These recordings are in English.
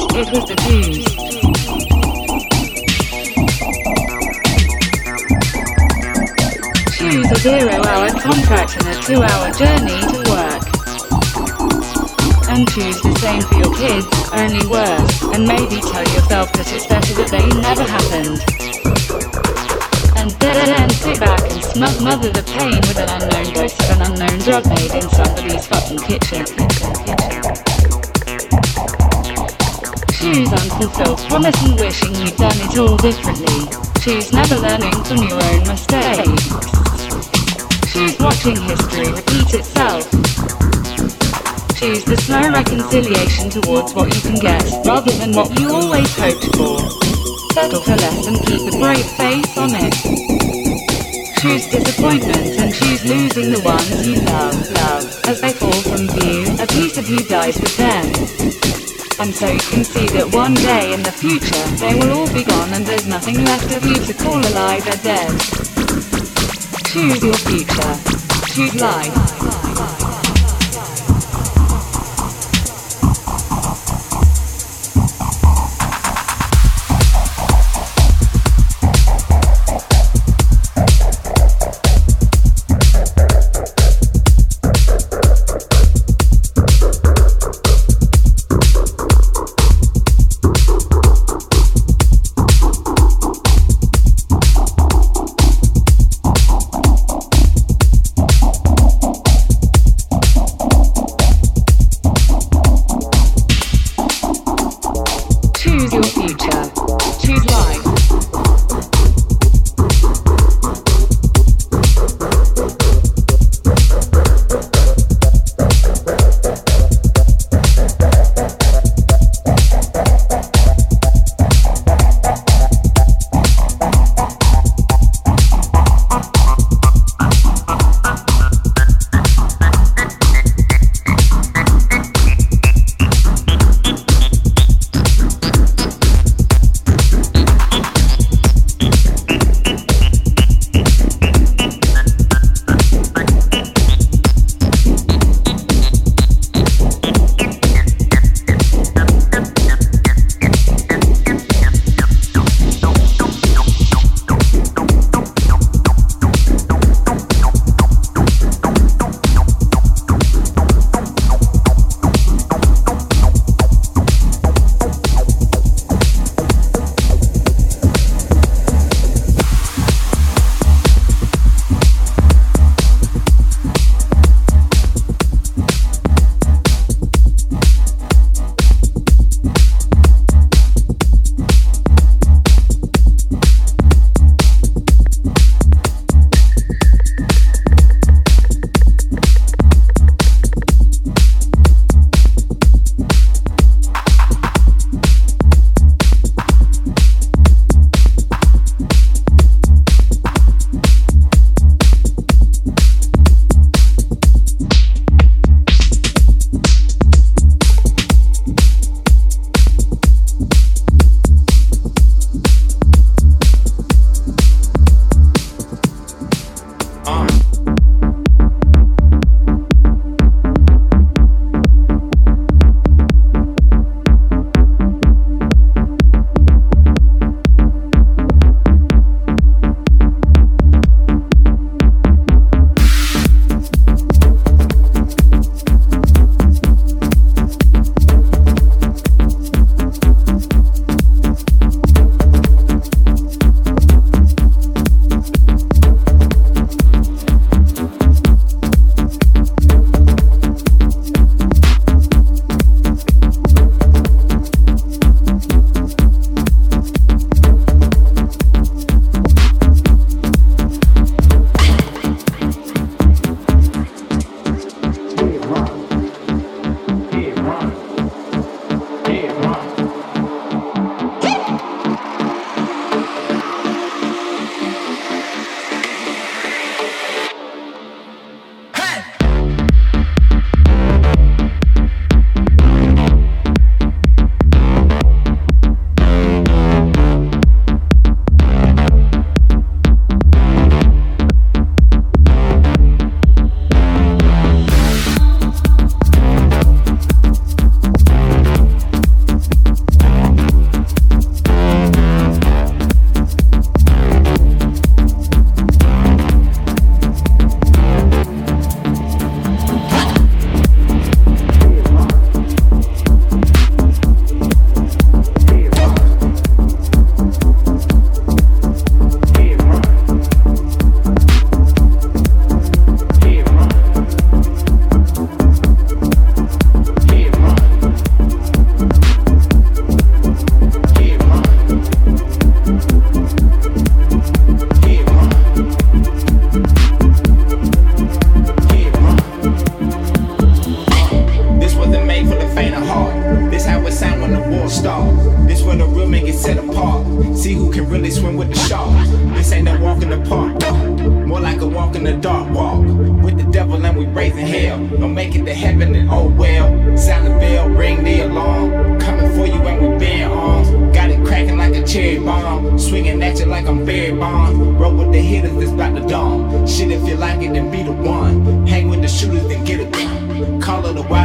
it was the Jews. From your own mistakes. Choose watching history repeat itself. choose the slow reconciliation towards what you can get, rather than what you always hoped for. Settle for less and keep a brave face on it. Choose disappointment and choose losing the ones you love, love. As they fall from view, a piece of you dies with them. And so you can see that one day in the future, they will all be gone and there's nothing left of you to call alive or dead. Choose your future. Choose life.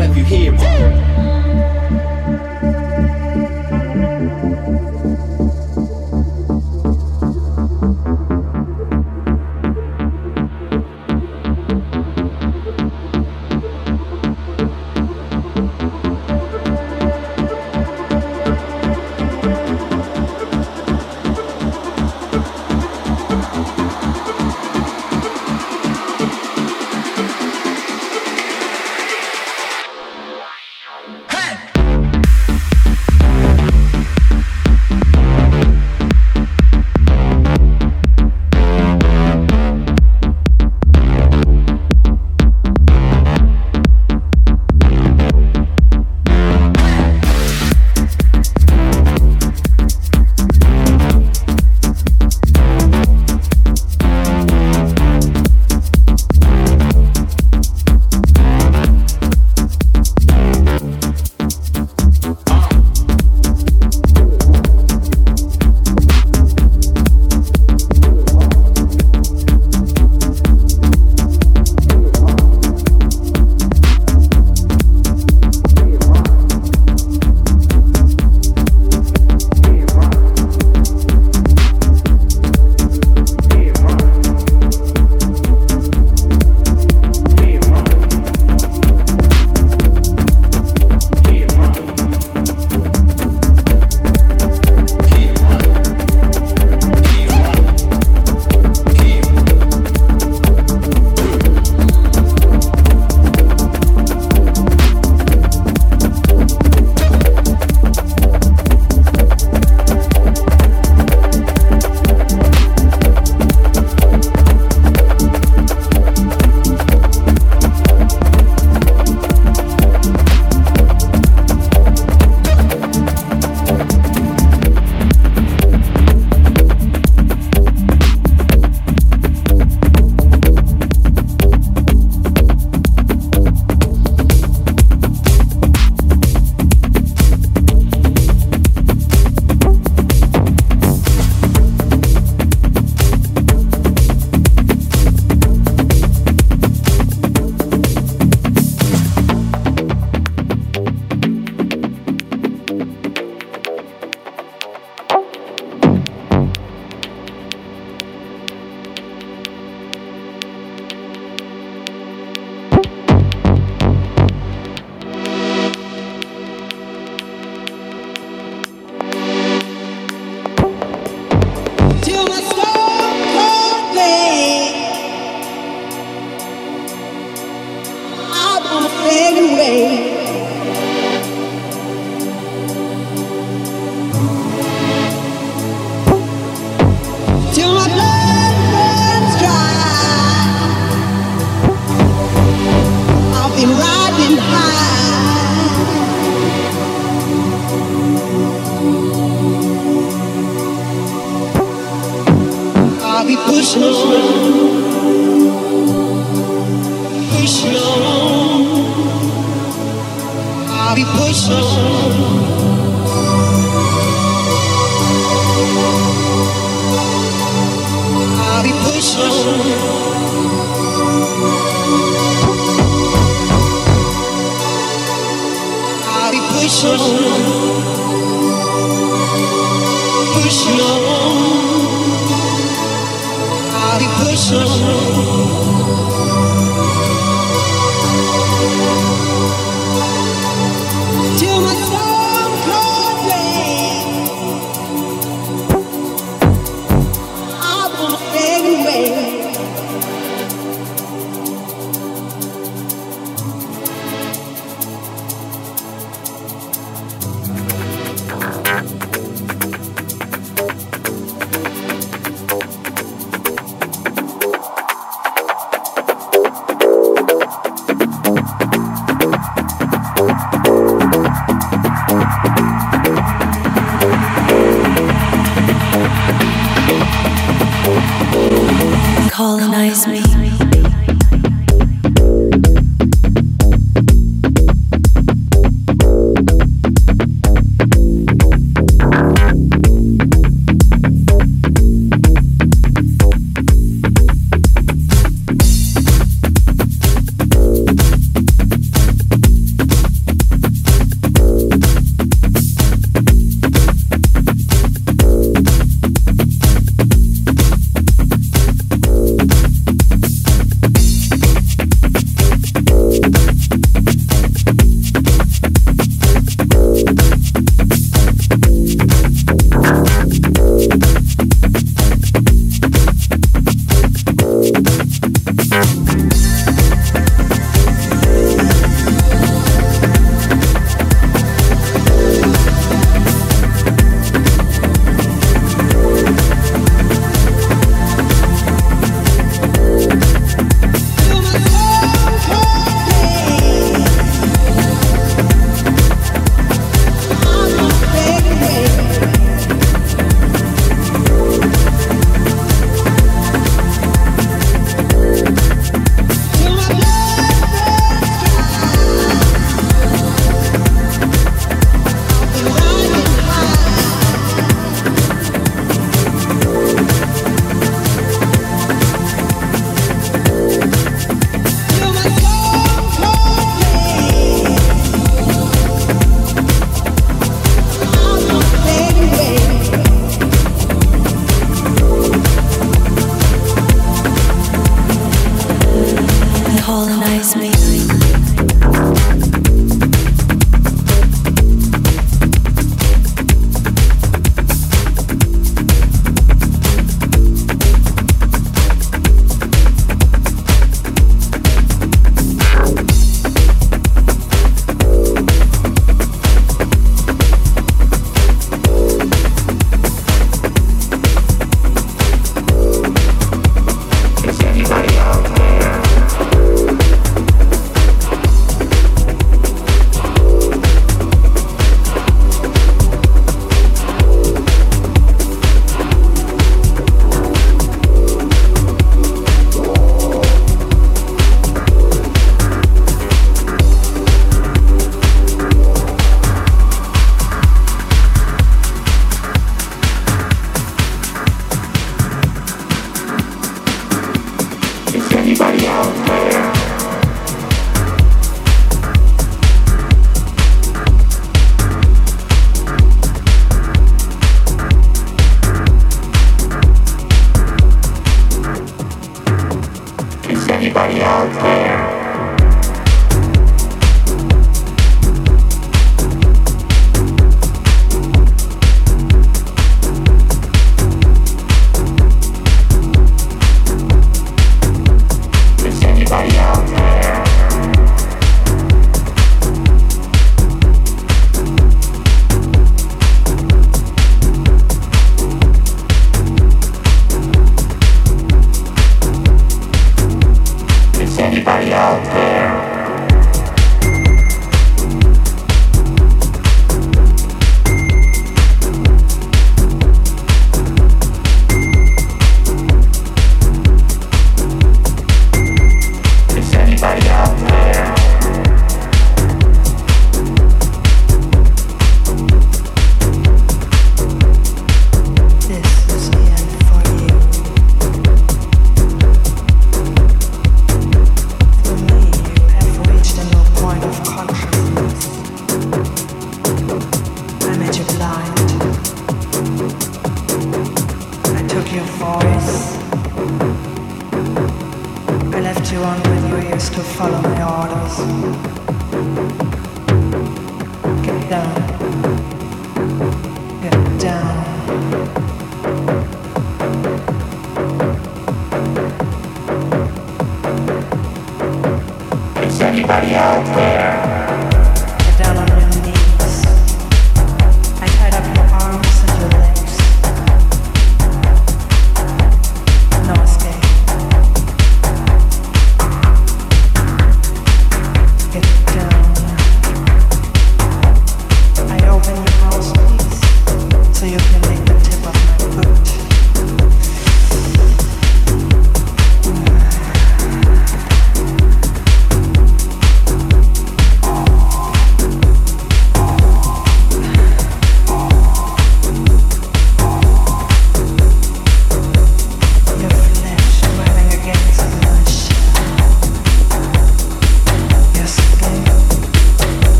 A wild you hear it.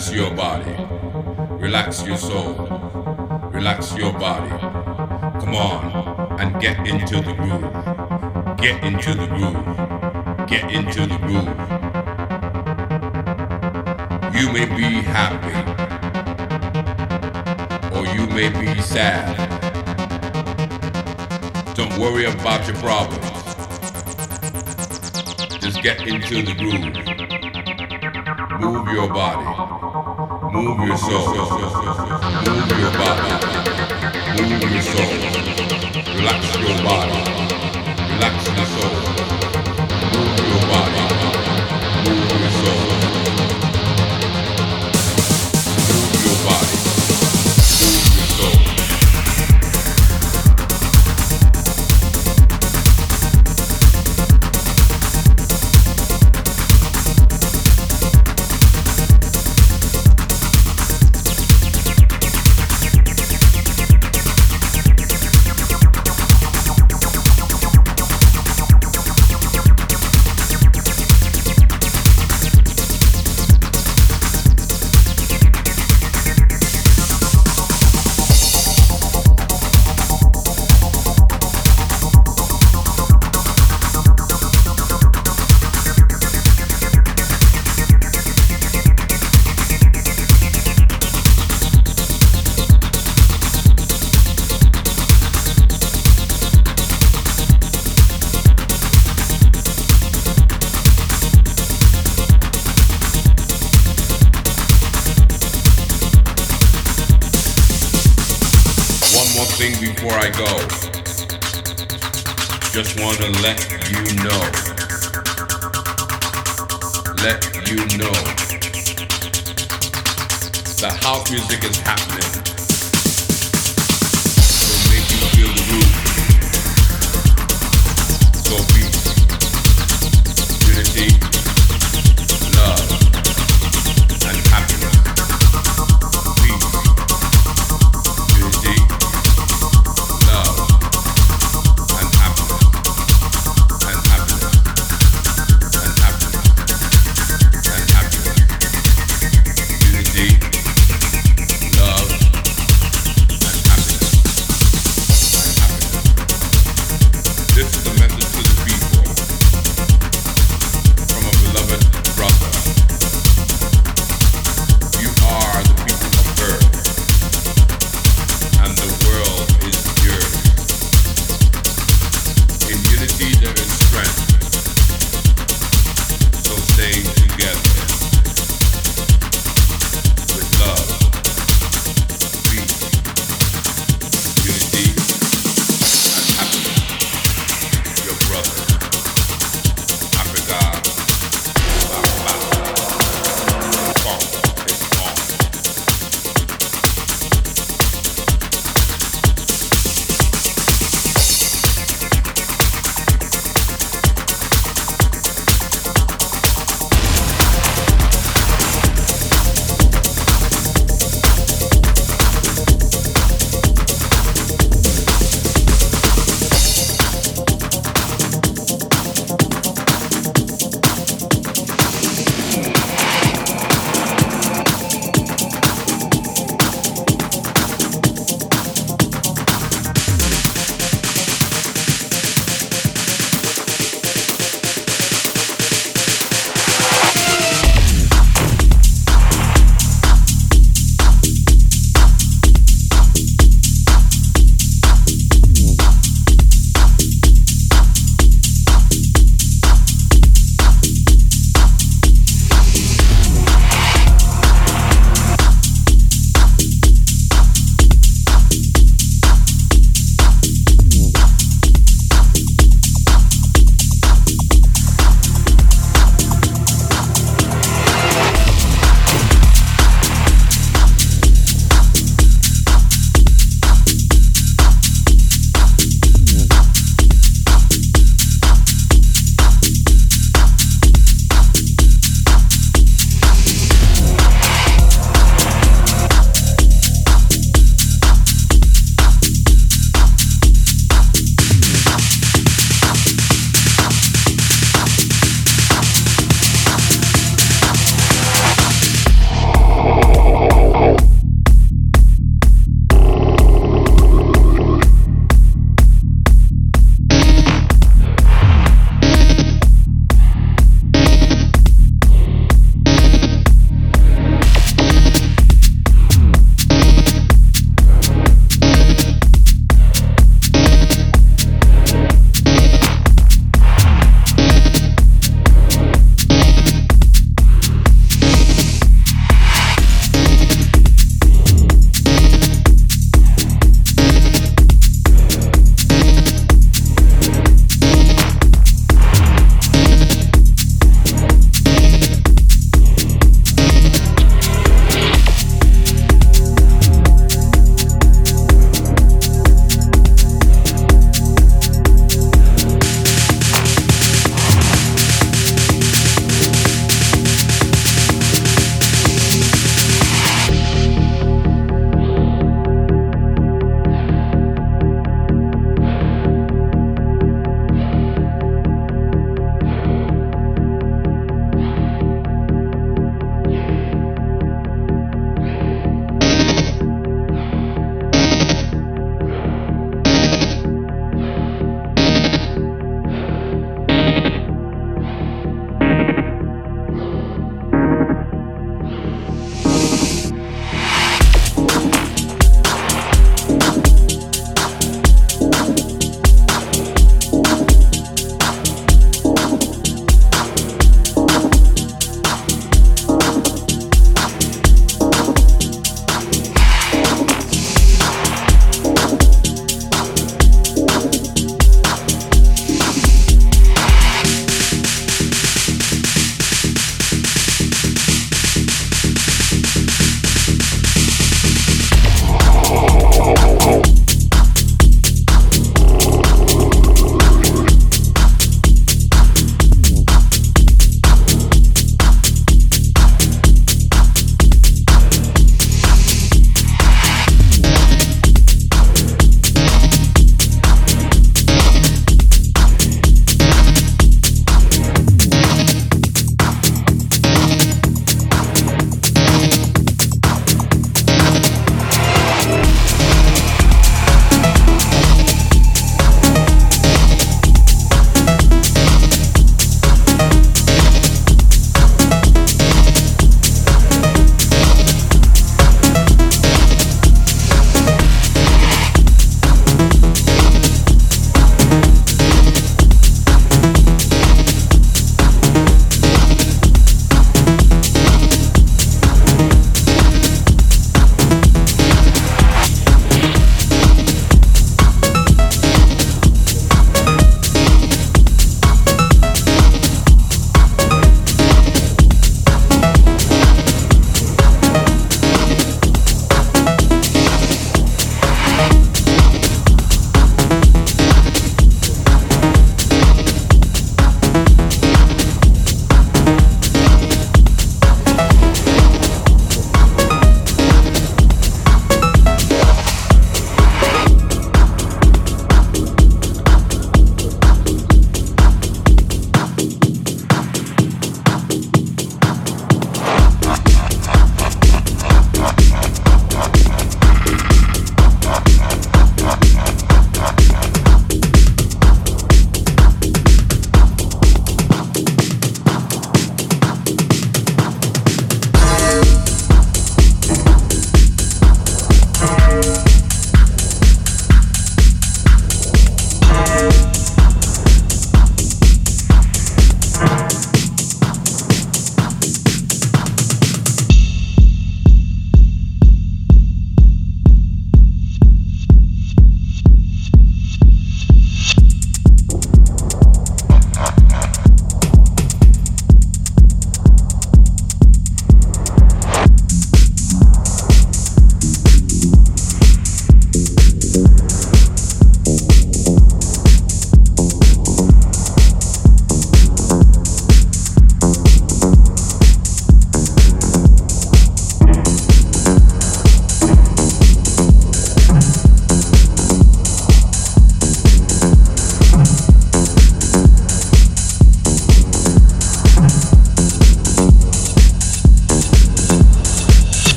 Relax your body. Relax your soul. Relax your body. Come on and get into the groove. Get into the groove. Get into the groove. You may be happy or you may be sad. Don't worry about your problems. Just get into the groove. Move your body. Move yourself. Move your body. Move yourself. Relax your body. Relax your soul.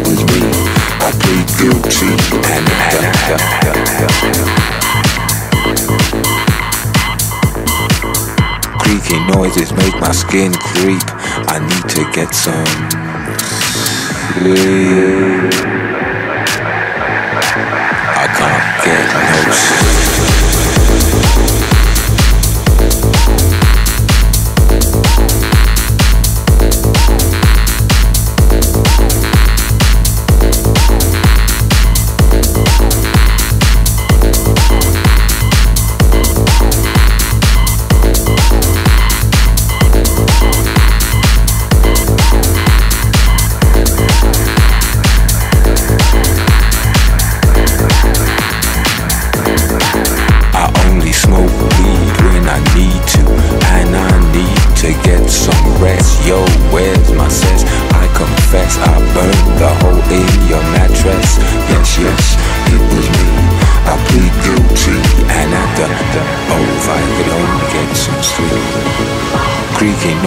it me. I plead guilty, Creaky noises make my skin creep. I need to get some sleep. I can't get no sleep.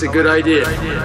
That's a good idea.